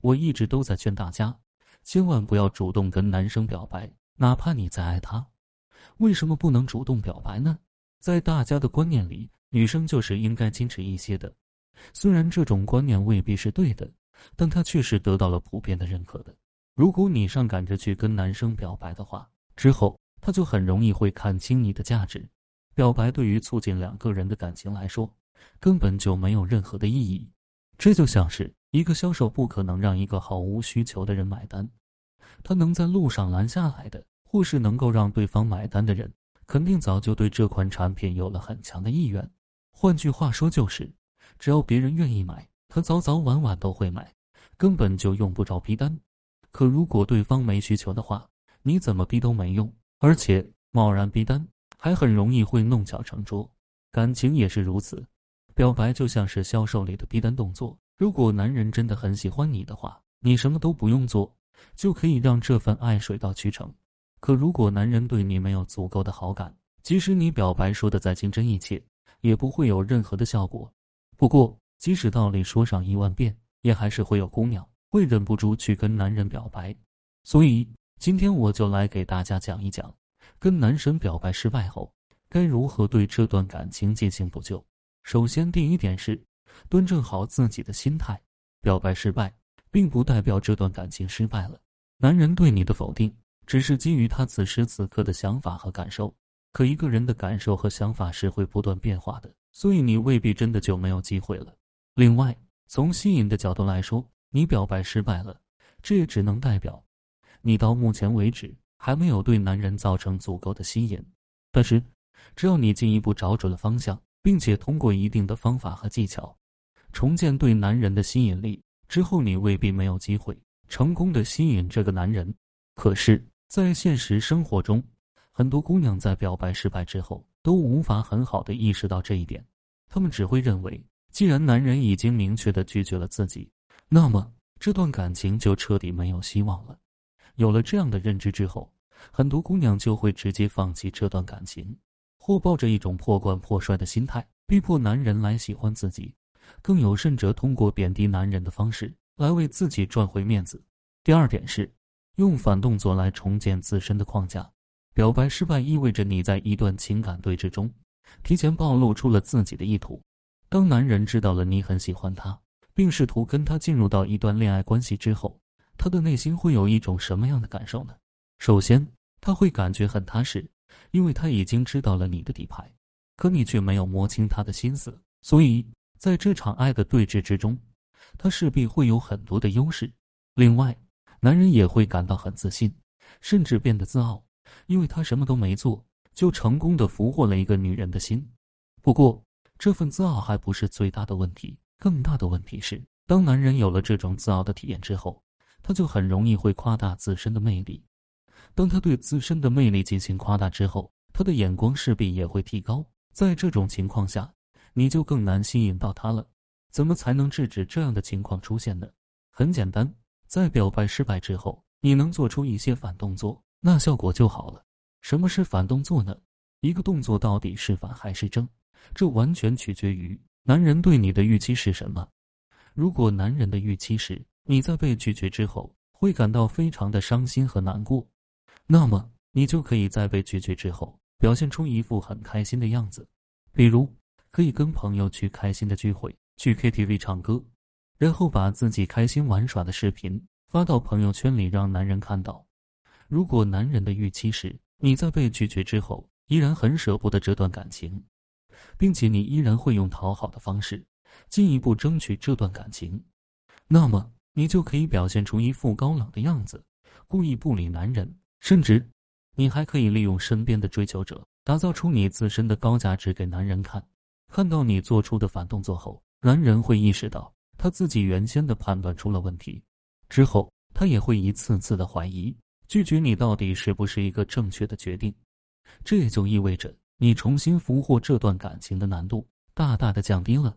我一直都在劝大家，千万不要主动跟男生表白，哪怕你再爱他。为什么不能主动表白呢？在大家的观念里，女生就是应该矜持一些的。虽然这种观念未必是对的，但它却是得到了普遍的认可的。如果你上赶着去跟男生表白的话，之后他就很容易会看清你的价值。表白对于促进两个人的感情来说，根本就没有任何的意义。这就像是一个销售不可能让一个毫无需求的人买单，他能在路上拦下来的，或是能够让对方买单的人，肯定早就对这款产品有了很强的意愿。换句话说，就是只要别人愿意买，他早早晚晚都会买，根本就用不着逼单。可如果对方没需求的话，你怎么逼都没用，而且贸然逼单还很容易会弄巧成拙。感情也是如此。表白就像是销售里的逼单动作。如果男人真的很喜欢你的话，你什么都不用做，就可以让这份爱水到渠成。可如果男人对你没有足够的好感，即使你表白说的再情真意切，也不会有任何的效果。不过，即使道理说上一万遍，也还是会有姑娘会忍不住去跟男人表白。所以，今天我就来给大家讲一讲，跟男神表白失败后，该如何对这段感情进行补救。首先，第一点是端正好自己的心态。表白失败，并不代表这段感情失败了。男人对你的否定，只是基于他此时此刻的想法和感受。可一个人的感受和想法是会不断变化的，所以你未必真的就没有机会了。另外，从吸引的角度来说，你表白失败了，这也只能代表你到目前为止还没有对男人造成足够的吸引。但是，只要你进一步找准了方向。并且通过一定的方法和技巧，重建对男人的吸引力之后，你未必没有机会成功的吸引这个男人。可是，在现实生活中，很多姑娘在表白失败之后都无法很好的意识到这一点，她们只会认为，既然男人已经明确的拒绝了自己，那么这段感情就彻底没有希望了。有了这样的认知之后，很多姑娘就会直接放弃这段感情。或抱着一种破罐破摔的心态，逼迫男人来喜欢自己，更有甚者通过贬低男人的方式来为自己赚回面子。第二点是，用反动作来重建自身的框架。表白失败意味着你在一段情感对峙中，提前暴露出了自己的意图。当男人知道了你很喜欢他，并试图跟他进入到一段恋爱关系之后，他的内心会有一种什么样的感受呢？首先，他会感觉很踏实。因为他已经知道了你的底牌，可你却没有摸清他的心思，所以在这场爱的对峙之中，他势必会有很多的优势。另外，男人也会感到很自信，甚至变得自傲，因为他什么都没做，就成功的俘获了一个女人的心。不过，这份自傲还不是最大的问题，更大的问题是，当男人有了这种自傲的体验之后，他就很容易会夸大自身的魅力。当他对自身的魅力进行夸大之后，他的眼光势必也会提高。在这种情况下，你就更难吸引到他了。怎么才能制止这样的情况出现呢？很简单，在表白失败之后，你能做出一些反动作，那效果就好了。什么是反动作呢？一个动作到底是反还是正，这完全取决于男人对你的预期是什么。如果男人的预期是你在被拒绝之后会感到非常的伤心和难过。那么，你就可以在被拒绝之后，表现出一副很开心的样子，比如可以跟朋友去开心的聚会，去 KTV 唱歌，然后把自己开心玩耍的视频发到朋友圈里，让男人看到。如果男人的预期是你在被拒绝之后依然很舍不得这段感情，并且你依然会用讨好的方式进一步争取这段感情，那么你就可以表现出一副高冷的样子，故意不理男人。甚至，你还可以利用身边的追求者，打造出你自身的高价值给男人看。看到你做出的反动作后，男人会意识到他自己原先的判断出了问题，之后他也会一次次的怀疑，拒绝你到底是不是一个正确的决定。这也就意味着你重新俘获这段感情的难度大大的降低了。